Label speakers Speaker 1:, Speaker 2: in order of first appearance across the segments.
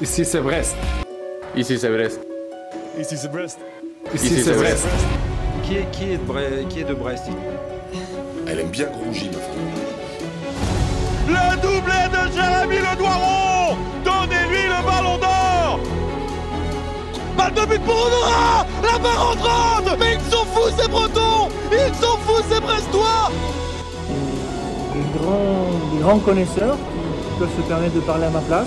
Speaker 1: Ici c'est Brest.
Speaker 2: Ici c'est Brest.
Speaker 3: Ici c'est Brest.
Speaker 1: Ici c'est Brest.
Speaker 4: Qui est, qui est de, Bre- qui est de Brest
Speaker 5: Elle aime bien ma femme.
Speaker 3: Le doublé de Jérémy Le Doiron Donnez-lui le ballon d'or Balle de but pour Honora La barre entrante Mais ils sont fous ces Bretons Ils sont fous ces Brestois
Speaker 6: des grands, des grands connaisseurs qui peuvent se permettre de parler à ma place.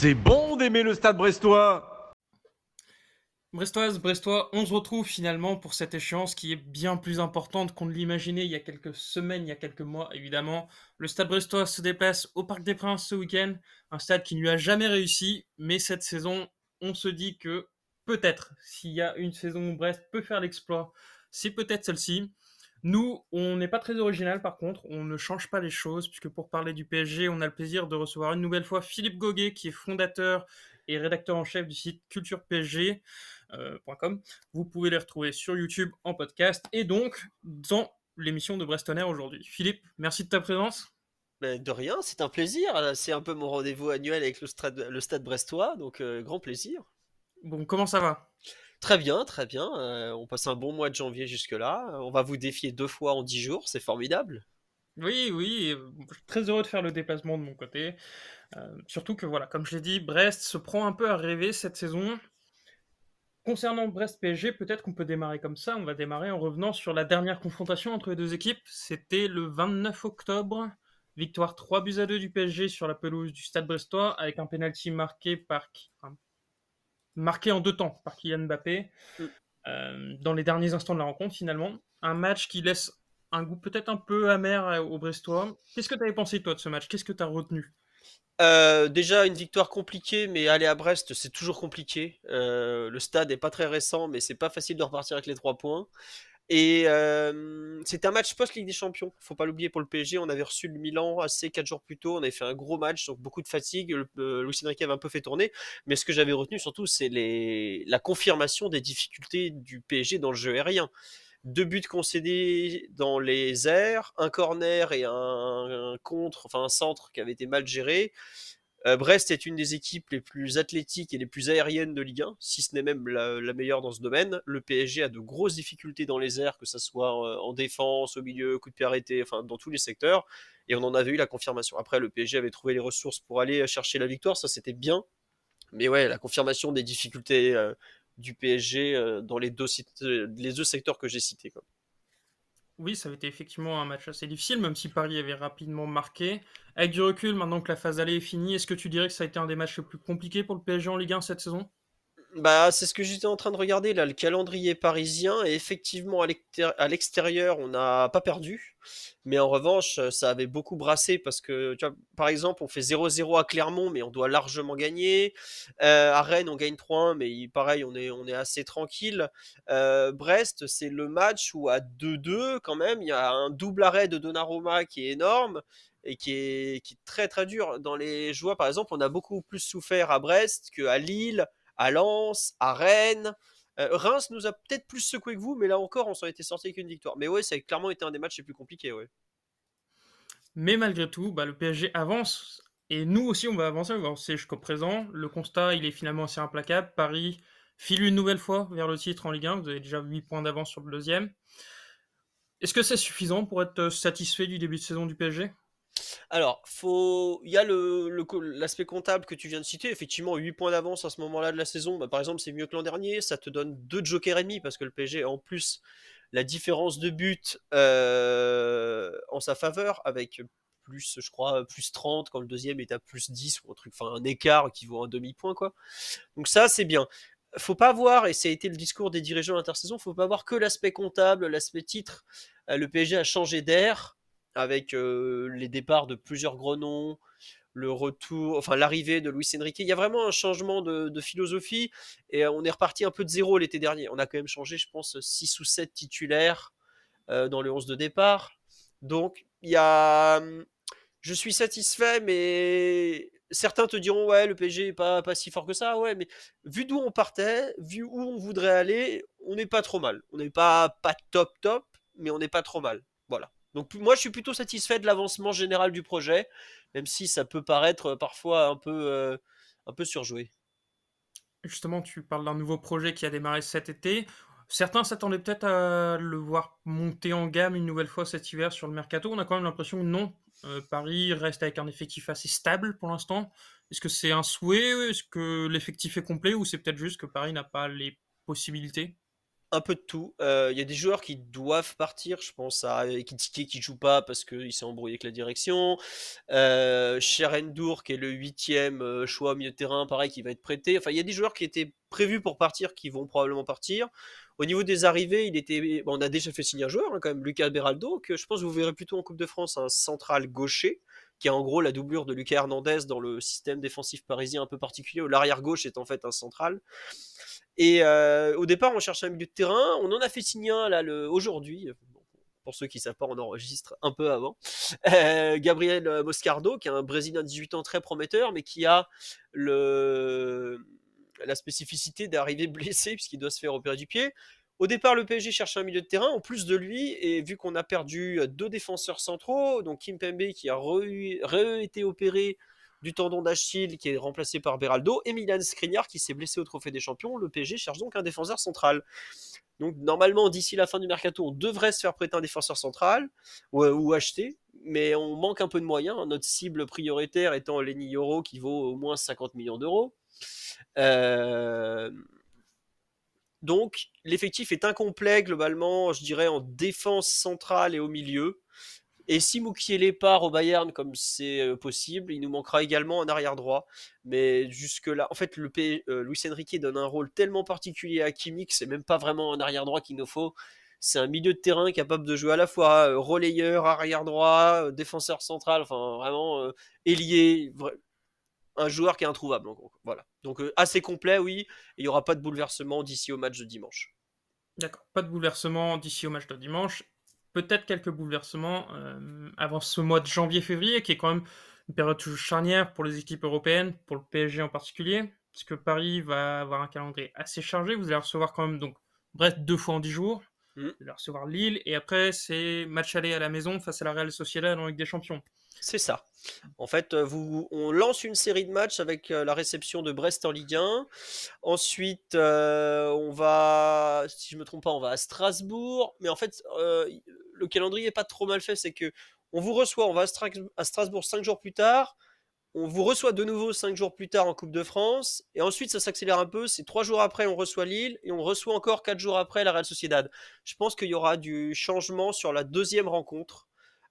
Speaker 4: C'est bon d'aimer le stade brestois
Speaker 7: Brestoise, Brestois, on se retrouve finalement pour cette échéance qui est bien plus importante qu'on ne l'imaginait il y a quelques semaines, il y a quelques mois évidemment. Le stade brestois se déplace au Parc des Princes ce week-end, un stade qui ne lui a jamais réussi, mais cette saison, on se dit que peut-être, s'il y a une saison où Brest peut faire l'exploit, c'est peut-être celle-ci. Nous, on n'est pas très original par contre, on ne change pas les choses, puisque pour parler du PSG, on a le plaisir de recevoir une nouvelle fois Philippe Goguet, qui est fondateur et rédacteur en chef du site culturepsg.com. Euh, Vous pouvez les retrouver sur YouTube en podcast et donc dans l'émission de Brestonner aujourd'hui. Philippe, merci de ta présence.
Speaker 8: Ben, de rien, c'est un plaisir. C'est un peu mon rendez-vous annuel avec le stade, le stade brestois, donc euh, grand plaisir.
Speaker 7: Bon, comment ça va?
Speaker 8: Très bien, très bien. Euh, on passe un bon mois de janvier jusque-là. On va vous défier deux fois en dix jours, c'est formidable.
Speaker 7: Oui, oui, je suis très heureux de faire le déplacement de mon côté. Euh, surtout que, voilà, comme je l'ai dit, Brest se prend un peu à rêver cette saison. Concernant Brest-PSG, peut-être qu'on peut démarrer comme ça. On va démarrer en revenant sur la dernière confrontation entre les deux équipes. C'était le 29 octobre. Victoire 3 buts à 2 du PSG sur la pelouse du Stade Brestois avec un penalty marqué par marqué en deux temps par Kylian Mbappé
Speaker 8: Mm.
Speaker 7: euh, dans les derniers instants de la rencontre finalement. Un match qui laisse un goût peut-être un peu amer aux Brestois. Qu'est-ce que tu avais pensé toi de ce match? Qu'est-ce que tu as retenu?
Speaker 8: Euh, déjà une victoire compliquée, mais aller à Brest, c'est toujours compliqué. Euh, le stade est pas très récent, mais c'est pas facile de repartir avec les trois points. Et euh, c'est un match post-Ligue des Champions. Faut pas l'oublier pour le PSG. On avait reçu le Milan assez quatre jours plus tôt. On avait fait un gros match, donc beaucoup de fatigue. Le, euh, Luis avait un peu fait tourner. Mais ce que j'avais retenu surtout, c'est la confirmation des difficultés du PSG dans le jeu aérien. Deux buts concédés dans les airs, un corner et un, un contre, enfin un centre qui avait été mal géré. Euh, Brest est une des équipes les plus athlétiques et les plus aériennes de Ligue 1, si ce n'est même la, meilleure dans ce domaine. Le PSG a de grosses difficultés dans les airs, que ce soit euh, en défense, au milieu, coup de pied arrêté, enfin dans tous les secteurs. Et on en avait eu la confirmation. Après, le PSG avait trouvé les ressources pour aller chercher la victoire, ça c'était bien. Mais ouais, la confirmation des difficultés euh, du PSG dans les deux, secteurs que j'ai cités.
Speaker 7: Oui, ça avait été effectivement un match assez difficile, même si Paris avait rapidement marqué. Avec du recul, maintenant que la phase allée est finie, est-ce que tu dirais que ça a été un des matchs les plus compliqués pour le PSG en Ligue 1 cette saison?
Speaker 8: Bah, c'est ce que j'étais en train de regarder là, le calendrier parisien. Et effectivement, à l'extér- à l'extérieur, on n'a pas perdu. Mais en revanche, euh, ça avait beaucoup brassé parce que, par exemple, on fait 0-0 à Clermont, mais on doit largement gagner. Euh, à Rennes, on gagne 3-1, mais il- pareil, on est, on est assez tranquille. Euh, Brest, c'est le match où à 2-2, quand même, il y a un double arrêt de Donnarumma qui est énorme et qui est, qui est très très dur. Dans les joies, par exemple, on a beaucoup plus souffert à Brest qu'à Lille, à Lens, à Rennes. Euh, Reims nous a peut-être plus secoué que vous, mais là encore, on s'en était sorti avec une victoire. Mais ouais, ça a clairement été un des matchs les plus compliqués.
Speaker 7: Mais malgré tout, bah, le PSG avance. Et nous aussi, on va avancer, on va avancer jusqu'au présent. Le constat, il est finalement assez implacable. Paris file une nouvelle fois vers le titre en Ligue 1. Vous avez déjà 8 points d'avance sur le deuxième. Est-ce que c'est suffisant pour être satisfait du début de saison du PSG
Speaker 8: Alors, il y a l'aspect comptable que tu viens de citer. Effectivement, 8 points d'avance à ce moment-là de la saison. Bah, par exemple, c'est mieux que l'an dernier. Ça te donne 2 jokers et demi parce que le PSG, en plus, la différence de but euh, en sa faveur avec plus, je crois, plus 30 quand le deuxième est à plus 10 ou un truc, enfin un écart qui vaut un demi-point, quoi. Donc ça, c'est bien. Faut pas voir, et ça a été le discours des dirigeants l'intersaison, faut pas voir que l'aspect comptable, l'aspect titre. Euh, le PSG a changé d'air avec les départs de plusieurs gros noms, le retour, enfin l'arrivée de Luis Enrique. Il y a vraiment un changement de, philosophie et on est reparti un peu de zéro l'été dernier. On a quand même changé, je pense, 6 ou 7 titulaires dans le 11 de départ. Donc, il y a. Je suis satisfait, mais certains te diront ouais le PSG est pas, pas si fort que ça ouais mais vu d'où on partait vu où on voudrait aller on n'est pas trop mal on n'est pas pas top top mais on n'est pas trop mal voilà donc moi je suis plutôt satisfait de l'avancement général du projet même si ça peut paraître parfois un peu euh, un peu surjoué
Speaker 7: Justement, tu parles d'un nouveau projet qui a démarré cet été. Certains s'attendaient peut-être à le voir monter en gamme une nouvelle fois cet hiver sur le mercato. On a quand même l'impression que non. Euh, Paris reste avec un effectif assez stable pour l'instant. Est-ce que c'est un souhait? Est-ce que l'effectif est complet? Ou c'est peut-être juste que Paris n'a pas les possibilités?
Speaker 8: Un peu de tout. Euh, il y a des joueurs qui doivent partir. Je pense à Ekitike qui joue pas parce qu'il s'est embrouillé avec la direction. Euh, Sherendour qui est le huitième euh, choix milieu terrain, pareil, qui va être prêté. Enfin, il y a des joueurs qui étaient prévus pour partir qui vont probablement partir. Au niveau des arrivées, il était, on a déjà fait signer un joueur, hein, quand même, Lucas Beraldo, que je pense que vous verrez plutôt en Coupe de France, un central gaucher, qui est en gros la doublure de Lucas Hernandez dans le système défensif parisien un peu particulier, où l'arrière gauche est en fait un central. Et euh, au départ, on cherchait un milieu de terrain. On en a fait signer un là aujourd'hui. pour ceux qui savent pas, on enregistre un peu avant. Euh, Gabriel Moscardo, qui est un Brésilien de 18 ans très prometteur, mais qui a le, la spécificité d'arriver blessé puisqu'il doit se faire opérer du pied. Au départ, le PSG cherchait un milieu de terrain en plus de lui, et vu qu'on a perdu deux défenseurs centraux, donc Kim Pembe qui a re, été opéré du tendon d'Achille qui est remplacé par Beraldo, et Milan Skriniar qui s'est blessé au Trophée des Champions. Le PSG cherche donc un défenseur central. Donc normalement, d'ici la fin du mercato, on devrait se faire prêter un défenseur central ou, acheter, mais on manque un peu de moyens. Notre cible prioritaire étant Lenny Yoro qui vaut au moins 50 millions d'euros. Euh, donc l'effectif est incomplet globalement, je dirais en défense centrale et au milieu. Et si Moukielé part au Bayern comme c'est euh, possible, il nous manquera également un arrière droit. Mais jusque-là, en fait, le P... Euh, Luis Enrique donne un rôle tellement particulier à Kimi que c'est même pas vraiment un arrière droit qu'il nous faut. C'est un milieu de terrain capable de jouer à la fois euh, relayeur, arrière droit, défenseur central, enfin vraiment ailier, un joueur qui est introuvable. voilà. Donc assez complet, oui. il n'y aura pas de bouleversement d'ici au match de dimanche.
Speaker 7: D'accord, pas de bouleversement d'ici au match de dimanche peut-être quelques bouleversements euh, avant ce mois de janvier-février, qui est quand même une période charnière pour les équipes européennes, pour le PSG en particulier, puisque Paris va avoir un calendrier assez chargé. Vous allez recevoir quand même donc Brest deux fois en dix jours. Mm. Allez recevoir Lille et après c'est match aller à la maison face à la Real Sociedad en Ligue des Champions.
Speaker 8: C'est ça. En fait, euh, vous, on lance une série de matchs avec euh, la réception de Brest en Ligue 1. Ensuite, euh, on va, si je me trompe pas, on va à Strasbourg. Mais en fait, le calendrier est pas trop mal fait. C'est que on vous reçoit, on va à, Strasbourg cinq jours plus tard. On vous reçoit de nouveau cinq jours plus tard en Coupe de France. Et ensuite, ça s'accélère un peu. C'est trois jours après, on reçoit Lille. Et on reçoit encore quatre jours après la Real Sociedad. Je pense qu'il y aura du changement sur la deuxième rencontre.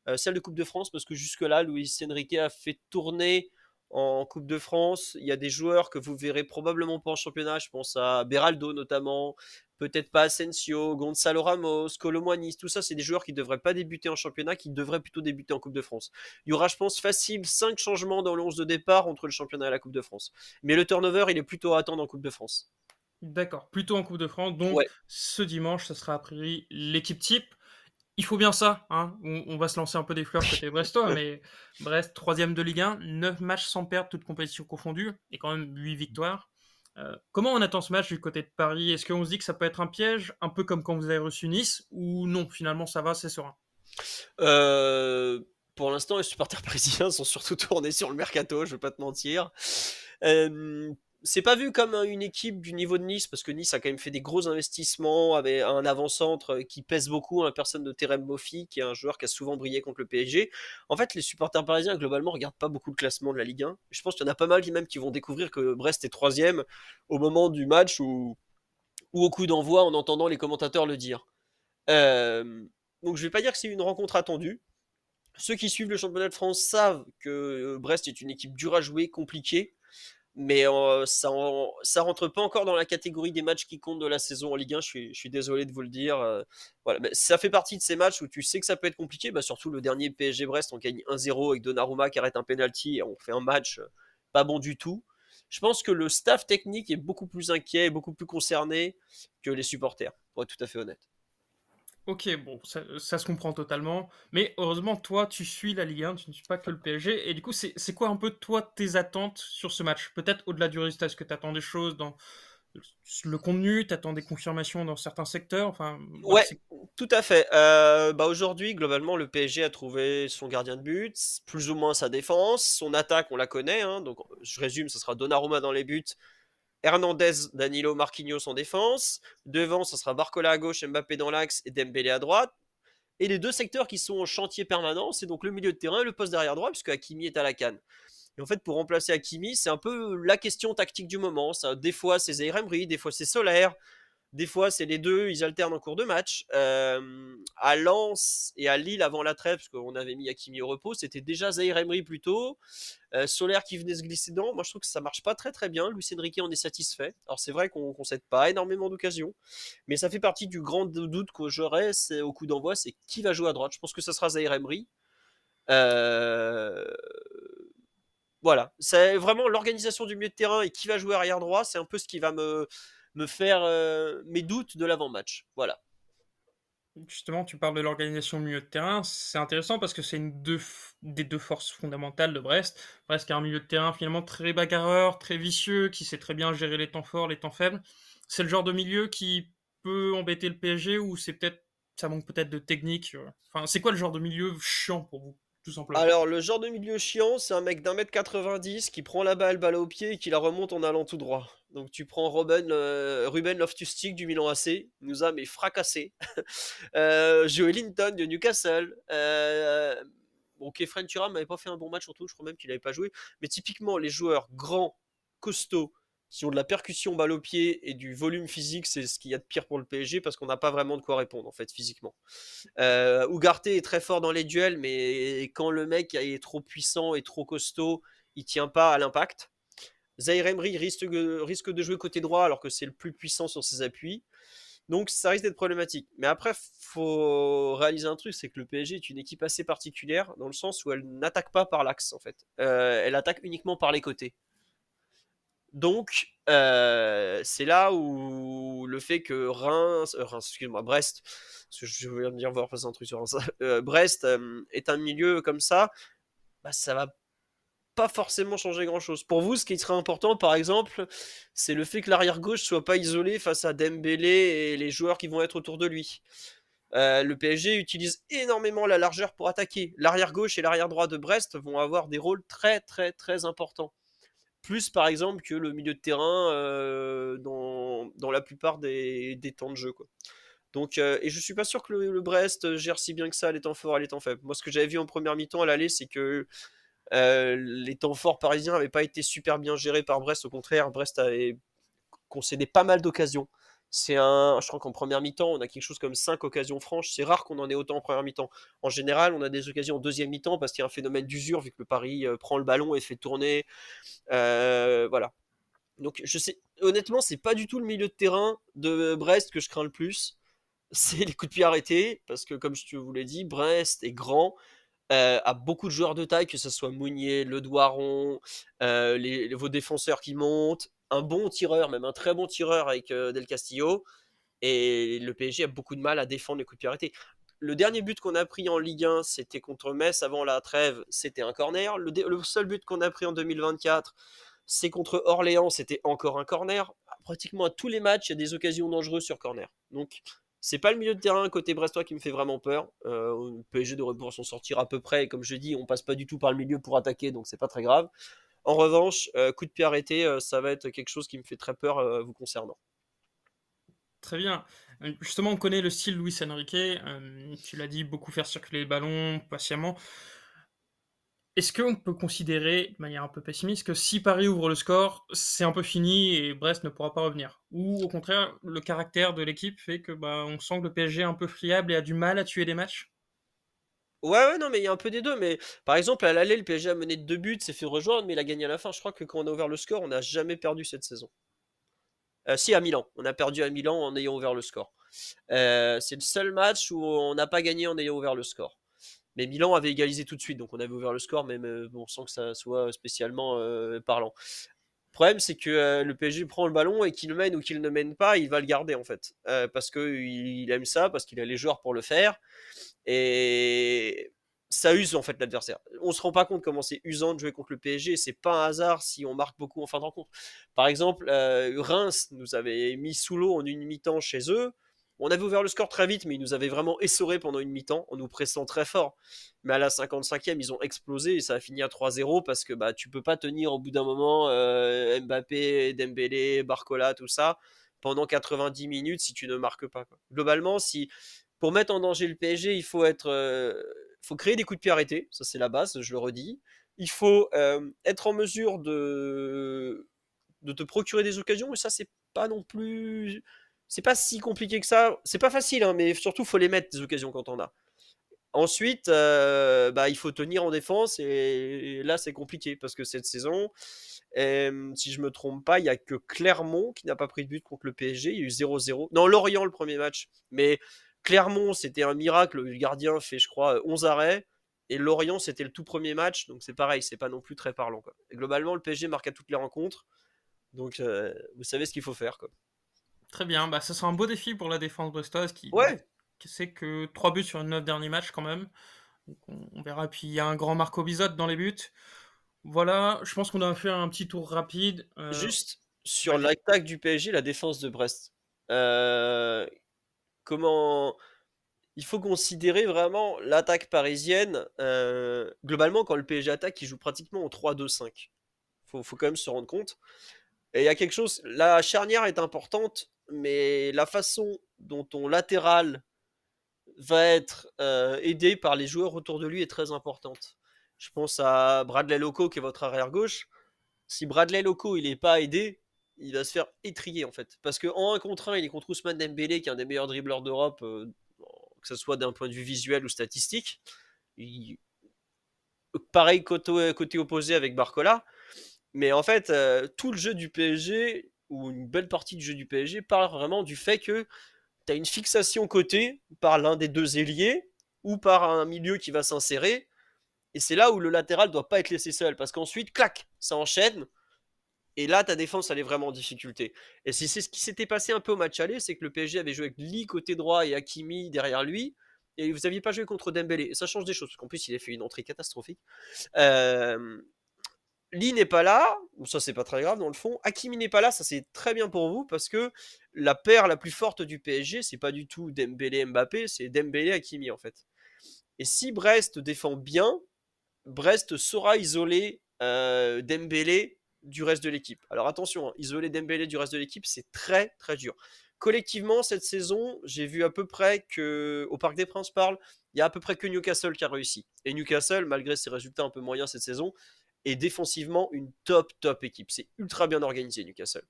Speaker 8: Euh, celle de Coupe de France, parce que jusque-là, Luis Enrique a fait tourner en Coupe de France. Il y a des joueurs que vous verrez probablement pas en championnat. Je pense à Beraldo notamment, peut-être pas Asensio, Gonzalo Ramos, Colomboigny. Tout ça, c'est des joueurs qui ne devraient pas débuter en championnat, qui devraient plutôt débuter en Coupe de France. Il y aura, je pense, facile 5 changements dans le de départ entre le championnat et la Coupe de France. Mais le turnover, il est plutôt à attendre en Coupe de France.
Speaker 7: D'accord, plutôt en Coupe de France. Donc, ce dimanche, ce sera a priori l'équipe type il faut bien ça. Hein. On, va se lancer un peu des fleurs côté Brestois, mais Brest, troisième de Ligue 1, 9 matchs sans perdre, toutes compétitions confondues, et quand même 8 victoires. Euh, comment on attend ce match du côté de Paris? Est-ce qu'on se dit que ça peut être un piège, un peu comme quand vous avez reçu Nice, ou non, finalement ça va, c'est serein?
Speaker 8: Euh, Pour l'instant, les supporters parisiens sont surtout tournés sur le mercato, je ne vais pas te mentir. Euh, c'est pas vu comme une équipe du niveau de Nice, parce que Nice a quand même fait des gros investissements, avec un avant-centre qui pèse beaucoup, la personne de Terem Moffi, qui est un joueur qui a souvent brillé contre le PSG. En fait, les supporters parisiens, globalement, regardent pas beaucoup le classement de la Ligue 1. Je pense qu'il y en a pas mal qui même qui vont découvrir que Brest est troisième au moment du match ou, au coup d'envoi en entendant les commentateurs le dire. Euh, donc je vais pas dire que c'est une rencontre attendue. Ceux qui suivent le championnat de France savent que Brest est une équipe dure à jouer, compliquée mais ça, rentre pas encore dans la catégorie des matchs qui comptent de la saison en Ligue 1. Je suis, désolé de vous le dire. voilà, ça fait partie de ces matchs où tu sais que ça peut être compliqué. Bah, surtout le dernier PSG Brest, on gagne 1-0 avec Donnarumma qui arrête un penalty et on fait un match pas bon du tout. Je pense que le staff technique est beaucoup plus inquiet et beaucoup plus concerné que les supporters, pour être tout à fait honnête.
Speaker 7: Ok, bon, ça, ça se comprend totalement. Mais heureusement, toi, tu suis la Ligue 1, tu ne suis pas que le PSG. Et du coup, c'est c'est quoi un peu, toi, tes attentes sur ce match? Peut-être au-delà du résultat, est-ce que tu attends des choses dans le contenu? Tu attends des confirmations dans certains secteurs? Enfin,
Speaker 8: Ouais,
Speaker 7: c'est-
Speaker 8: tout à fait. Euh, bah aujourd'hui, globalement, le PSG a trouvé son gardien de but, plus ou moins sa défense, son attaque, on la connaît. hein. donc, je résume, ce sera Donnarumma dans les buts, Hernandez, Danilo, Marquinhos en défense. Devant, ce sera Barcola à gauche, Mbappé dans l'axe et Dembélé à droite. Et les deux secteurs qui sont en chantier permanent, c'est donc le milieu de terrain et le poste derrière droit, puisque Hakimi est à la canne. Et en fait, pour remplacer Hakimi, c'est un peu la question tactique du moment. Ça, des fois, c'est Zaire des fois, c'est Solaire. Des fois, c'est les deux, ils alternent en cours de match. Euh, à Lens et à Lille avant la trêve, parce qu'on avait mis Hakimi au repos, c'était déjà Zaire Emery plutôt. Euh, Solaire qui venait se glisser dedans. Moi, je trouve que ça marche pas très très bien. Luis Enrique en est satisfait. Alors, c'est vrai qu'on ne concède pas énormément d'occasions, mais ça fait partie du grand doute que j'aurais au coup d'envoi c'est qui va jouer à droite. Je pense que ça sera Zaire Emery. Euh, voilà, c'est vraiment l'organisation du milieu de terrain et qui va jouer arrière droit, c'est un peu ce qui va me, me faire euh, mes doutes de l'avant-match. Voilà.
Speaker 7: Justement, tu parles de l'organisation au milieu de terrain. C'est intéressant parce que c'est une des deux forces fondamentales de Brest. Brest qui a un milieu de terrain finalement très bagarreur, très vicieux, qui sait très bien gérer les temps forts, les temps faibles. C'est le genre de milieu qui peut embêter le PSG ou c'est peut-être ça manque peut-être de technique. euh. Enfin, c'est quoi le genre de milieu chiant pour vous,
Speaker 8: Alors, le genre de milieu chiant, c'est un mec d'un mètre 90 qui prend la balle, balle au pied et qui la remonte en allant tout droit. Donc, tu prends Ruben, euh, du Milan AC, nous a mais fracassé. euh, Joe Linton de Newcastle. Euh, bon, Kefren Turam n'avait pas fait un bon match surtout, je crois même qu'il n'avait pas joué. Mais typiquement, les joueurs grands, costauds, qui ont de la percussion balle au pied et du volume physique, c'est ce qu'il y a de pire pour le PSG parce qu'on n'a pas vraiment de quoi répondre en fait physiquement. Euh, Ugarte est très fort dans les duels, mais quand le mec est trop puissant et trop costaud, il tient pas à l'impact. Zaire Emery risque, risque de jouer côté droit alors que c'est le plus puissant sur ses appuis. Donc ça risque d'être problématique. Mais après, faut réaliser un truc, c'est que le PSG est une équipe assez particulière dans le sens où elle n'attaque pas par l'axe en fait. Euh, elle attaque uniquement par les côtés. Donc, euh, c'est là où le fait que Reims, euh, Reims excuse-moi, Brest, parce que je viens de voir passer un truc sur euh, Brest est un milieu comme ça, bah, ça va pas forcément changer grand-chose. Pour vous, ce qui serait important, par exemple, c'est le fait que l'arrière gauche soit pas isolé face à Dembélé et les joueurs qui vont être autour de lui. Le PSG utilise énormément la largeur pour attaquer. L'arrière gauche et l'arrière droit de Brest vont avoir des rôles très très très importants plus par exemple que le milieu de terrain euh, dans, dans, la plupart des, des, temps de jeu. Quoi. Donc, euh, et je suis pas sûr que le, le, Brest gère si bien que ça les temps forts et les temps faibles. Moi, ce que j'avais vu en première mi-temps à l'aller, c'est que euh, les temps forts parisiens n'avaient pas été super bien gérés par Brest. Au contraire, Brest avait concédé pas mal d'occasions. C'est un, je crois qu'en première mi-temps, on a quelque chose comme 5 occasions franches. C'est rare qu'on en ait autant en première mi-temps. En général, on a des occasions en deuxième mi-temps parce qu'il y a un phénomène d'usure vu que le Paris euh, prend le ballon et fait tourner. Euh, voilà. Donc, je sais, honnêtement, c'est pas du tout le milieu de terrain de Brest que je crains le plus. C'est les coups de pied arrêtés parce que, comme je vous l'ai dit, Brest est grand. Euh, a beaucoup de joueurs de taille, que ce soit Mounier, Le Doiron, euh, vos défenseurs qui montent, un bon tireur, même un très bon tireur avec euh, Del Castillo. Et le PSG a beaucoup de mal à défendre les coups de pied arrêtés. Le dernier but qu'on a pris en Ligue 1, c'était contre Metz avant la trêve, c'était un corner. Le, seul but qu'on a pris en 2024, c'est contre Orléans, c'était encore un corner. Pratiquement à tous les matchs, il y a des occasions dangereuses sur corner. Donc, c'est pas le milieu de terrain côté brestois qui me fait vraiment peur. Euh, le PSG devrait pouvoir s'en sortir à peu près. Comme je dis, on passe pas du tout par le milieu pour attaquer, donc c'est pas très grave. En revanche, euh, coup de pied arrêté, euh, ça va être quelque chose qui me fait très peur euh, vous concernant.
Speaker 7: Très bien. Justement, on connaît le style Luis Enrique. Tu l'as dit, beaucoup faire circuler les ballons patiemment. Est-ce qu'on peut considérer, de manière un peu pessimiste, que si Paris ouvre le score, c'est un peu fini et Brest ne pourra pas revenir? Ou au contraire, le caractère de l'équipe fait que bah, on sent que le PSG est un peu friable et a du mal à tuer des matchs?
Speaker 8: Ouais, non, mais il y a un peu des deux. Mais par exemple, à l'aller, le PSG a mené de deux buts, s'est fait rejoindre, mais il a gagné à la fin. Je crois que quand on a ouvert le score, on n'a jamais perdu cette saison. Euh, si, à Milan. On a perdu à Milan en ayant ouvert le score. Euh, c'est le seul match où on n'a pas gagné en ayant ouvert le score. Mais Milan avait égalisé tout de suite, donc on avait ouvert le score, même euh, bon, sans que ça soit spécialement parlant. problème, c'est que le PSG prend le ballon et qu'il le mène ou qu'il ne mène pas, il va le garder en fait. Parce qu'il il aime ça, parce qu'il a les joueurs pour le faire. Et ça use en fait l'adversaire. On se rend pas compte comment c'est usant de jouer contre le PSG. C'est pas un hasard si on marque beaucoup en fin de rencontre. Par exemple, euh, Reims nous avait mis sous l'eau en une mi-temps chez eux. On avait ouvert le score très vite, mais ils nous avaient vraiment essoré pendant une mi-temps en nous pressant très fort. Mais à la 55e, ils ont explosé et ça a fini à 3-0 parce que bah, tu peux pas tenir au bout d'un moment euh, Mbappé, Dembélé, Barcola, tout ça pendant 90 minutes si tu ne marques pas. Globalement, si pour mettre en danger le PSG, il faut être, euh, faut créer des coups de pied arrêtés. Ça c'est la base, je le redis. Il faut euh, être en mesure de de te procurer des occasions et ça c'est pas non plus c'est pas si compliqué que ça. C'est pas facile, hein, mais surtout, faut les mettre des occasions quand on a. Ensuite, euh, bah, il faut tenir en défense et, là, c'est compliqué parce que cette saison, si je me trompe pas, il y a que Clermont qui n'a pas pris de but contre le PSG. Il y a eu 0-0. Non, Lorient le premier match, mais Clermont, c'était un miracle. Le gardien fait, je crois, 11 arrêts. Et Lorient, c'était le tout premier match, donc c'est pareil, c'est pas non plus très parlant. Quoi. globalement, le PSG marque à toutes les rencontres, donc euh, vous savez ce qu'il faut faire. Quoi.
Speaker 7: Très bien, bah, ce sera un beau défi pour la défense brestoise qui,
Speaker 8: ouais.
Speaker 7: qui sait que 3 buts sur 9 derniers matchs quand même. on, verra. Puis il y a un grand Marco Bizot dans les buts. Voilà, je pense qu'on a fait un petit tour rapide.
Speaker 8: Euh, Juste sur l'attaque du PSG, la défense de Brest. Euh, comment il faut considérer vraiment l'attaque parisienne. Euh, globalement, quand le PSG attaque, il joue pratiquement en 3-2-5. Faut, faut quand même se rendre compte. Et il y a quelque chose, la charnière est importante, mais la façon dont ton latéral va être euh, aidé par les joueurs autour de lui est très importante. Je pense à Bradley Loco qui est votre arrière gauche. Si Bradley Loco il n'est pas aidé, il va se faire étrier en fait. Parce qu'en 1 contre 1, il est contre Ousmane Dembélé qui est un des meilleurs dribbleurs d'Europe, euh, que ce soit d'un point de vue visuel ou statistique. Pareil côté, côté opposé avec Barcola. Mais en fait, euh, tout le jeu du PSG, ou une belle partie du jeu du PSG, parle vraiment du fait que tu as une fixation côté par l'un des deux ailiers, ou par un milieu qui va s'insérer. Et c'est là où le latéral doit pas être laissé seul, parce qu'ensuite, clac, ça enchaîne. Et là, ta défense, elle est vraiment en difficulté. Et c'est ce qui s'était passé un peu au match aller, c'est que le PSG avait joué avec Lee côté droit et Hakimi derrière lui. Et vous n'aviez pas joué contre Dembélé. Ça change des choses, parce qu'en plus, il a fait une entrée catastrophique. Euh, Lee n'est pas là, ça c'est pas très grave dans le fond. Hakimi n'est pas là, ça c'est très bien pour vous parce que la paire la plus forte du PSG, c'est pas du tout Dembélé Mbappé, c'est Dembélé Hakimi en fait. Et si Brest défend bien, Brest saura isoler euh, Dembélé du reste de l'équipe. Alors attention, hein, isoler Dembélé du reste de l'équipe, c'est très très dur. Collectivement, cette saison, j'ai vu à peu près que, au Parc des Princes parle, il y a à peu près que Newcastle qui a réussi. Et Newcastle, malgré ses résultats un peu moyens cette saison, et défensivement une top top équipe. C'est ultra bien organisé Newcastle.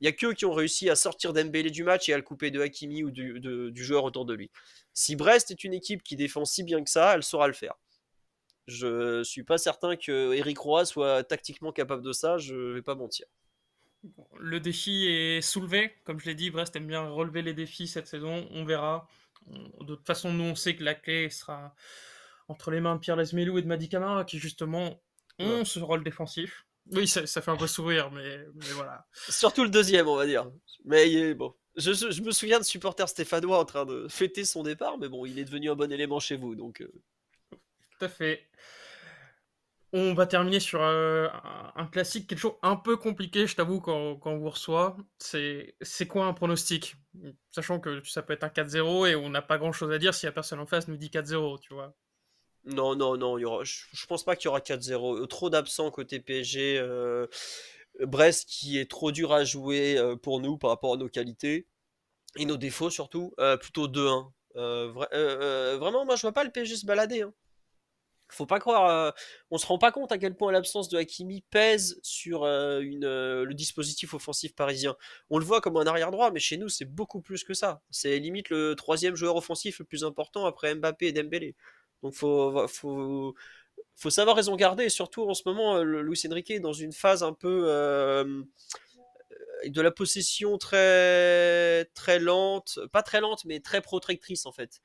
Speaker 8: Il y a que qui ont réussi à sortir Dembélé du match et à le couper de Hakimi ou du, du joueur autour de lui. Si Brest est une équipe qui défend si bien que ça, elle saura le faire. Je suis pas certain que Eric Roy soit tactiquement capable de ça, je vais pas mentir.
Speaker 7: Le défi est soulevé, comme je l'ai dit, Brest aime bien relever les défis cette saison, on verra. De toute façon, nous on sait que la clé sera entre les mains de Pierre Lesmelou et de Madi Camara, qui justement on ce rôle défensif. Oui, ça, fait un peu sourire, mais, voilà.
Speaker 8: Surtout le deuxième, on va dire. Mais bon. Je, me souviens de supporter stéphanois en train de fêter son départ, mais bon, il est devenu un bon élément chez vous, donc. Euh.
Speaker 7: À fait. On va terminer sur euh, un classique, quelque chose un peu compliqué, je t'avoue, quand, quand, on vous reçoit. C'est quoi un pronostic? Sachant que ça peut être un 4-0 et on n'a pas grand chose à dire si la personne en face nous dit 4-0, tu vois.
Speaker 8: Non, non, non, il y aura, je, pense pas qu'il y aura 4-0. Euh, trop d'absents côté PSG. Euh, Brest qui est trop dur à jouer euh, pour nous par rapport à nos qualités et nos défauts surtout. plutôt 2-1. vraiment, moi je vois pas le PSG se balader. Hein. Faut pas croire, on se rend pas compte à quel point l'absence de Hakimi pèse sur une, le dispositif offensif parisien. On le voit comme un arrière droit, mais chez nous c'est beaucoup plus que ça. C'est limite le troisième joueur offensif le plus important après Mbappé et Dembélé. Donc faut, faut, faut savoir raison garder. Et surtout en ce moment, euh, Luis Enrique est dans une phase un peu euh, de la possession très très lente, pas très lente, mais très protectrice en fait.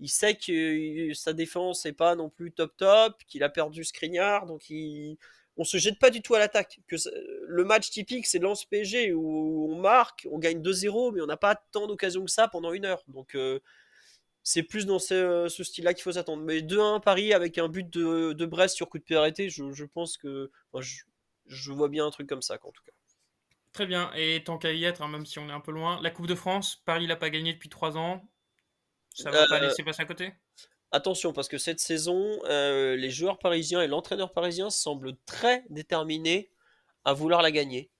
Speaker 8: Il sait que sa défense n'est pas non plus top top, qu'il a perdu Skriniar, donc il on se jette pas du tout à l'attaque. Que le match typique, c'est Lance PSG où on marque, on gagne 2-0, mais on n'a pas tant d'occasions que ça pendant une heure. Donc euh, c'est plus dans ce, style-là qu'il faut s'attendre. Mais 2-1 Paris avec un but de, Brest sur coup de pied je, pense que je, vois bien un truc comme ça, en tout cas.
Speaker 7: Très bien. Et tant qu'à y être, hein, même si on est un peu loin, la Coupe de France, Paris l'a pas gagné depuis 3 ans. Ça va pas euh, laisser passer à côté?
Speaker 8: Attention, parce que cette saison, euh, les joueurs parisiens et l'entraîneur parisien semblent très déterminés à vouloir la gagner.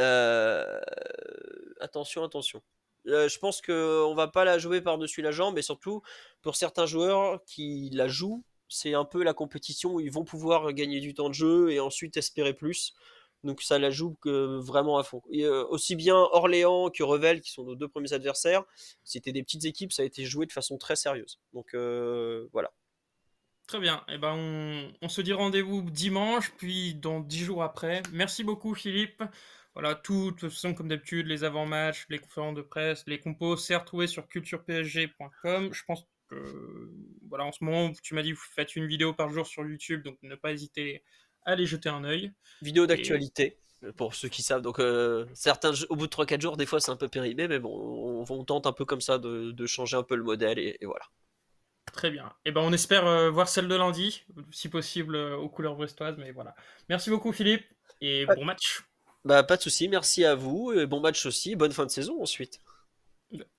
Speaker 8: Euh, attention, attention. Euh, je pense qu'on va pas la jouer par-dessus la jambe, et surtout pour certains joueurs qui la jouent, c'est un peu la compétition où ils vont pouvoir gagner du temps de jeu et ensuite espérer plus. Donc ça la joue vraiment à fond. Euh, aussi bien Orléans que Revel, qui sont nos deux premiers adversaires, c'était des petites équipes, ça a été joué de façon très sérieuse. Donc euh, voilà.
Speaker 7: Très bien. Eh ben on, se dit rendez-vous dimanche, puis dans dix jours après. Merci beaucoup Philippe. Voilà, tout, de toute façon, comme d'habitude, les avant-matchs, les conférences de presse, les compos, c'est retrouvé sur culturepsg.com. Je pense que, voilà, en ce moment, tu m'as dit, vous faites une vidéo par jour sur YouTube, donc ne pas hésiter allez jeter un œil.
Speaker 8: Vidéo d'actualité. Pour ceux qui savent, donc euh, certains au bout de 3-4 jours, des fois c'est un peu périmé, mais bon, on, tente un peu comme ça de, changer un peu le modèle et, voilà.
Speaker 7: Très bien. Et eh ben on espère euh, voir celle de lundi, si possible euh, aux couleurs brestoises, mais voilà. Merci beaucoup Philippe et bon match.
Speaker 8: Bah pas de souci, merci à vous et bon match aussi, bonne fin de saison ensuite.